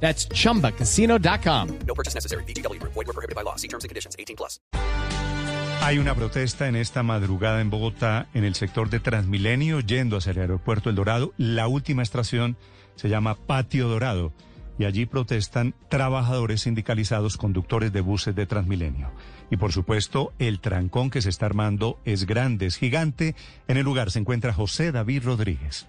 That's chumbacasino.com. No purchase necessary. BGW. Void were prohibited by law. See terms and conditions. 18 plus. Hay una protesta en esta madrugada en Bogotá, en el sector de Transmilenio, yendo hacia el aeropuerto El Dorado. La última estación se llama Patio Dorado y allí protestan trabajadores sindicalizados, conductores de buses de Transmilenio. Y por supuesto, el trancón que se está armando es grande, es gigante. En el lugar se encuentra José David Rodríguez.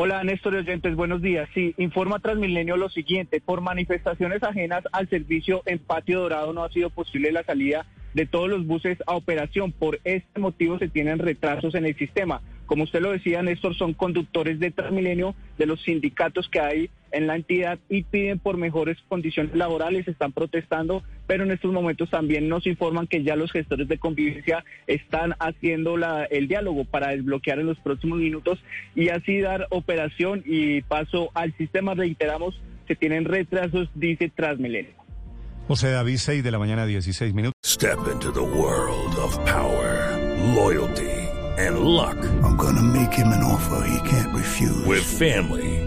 Hola Néstor oyentes, buenos días. Sí, informa Transmilenio lo siguiente, por manifestaciones ajenas al servicio en Patio Dorado no ha sido posible la salida de todos los buses a operación. Por este motivo se tienen retrasos en el sistema. Como usted lo decía, Néstor, son conductores de Transmilenio, de los sindicatos que hay en la entidad y piden por mejores condiciones laborales, están protestando, pero en estos momentos también nos informan que ya los gestores de convivencia están haciendo la, el diálogo para desbloquear en los próximos minutos y así dar operación y paso al sistema. Reiteramos, se tienen retrasos, dice Transmilenio. José David, 6 de la mañana, 16 minutos. Step into the world of power, loyalty, and luck. I'm gonna make him an offer he can't refuse. With family,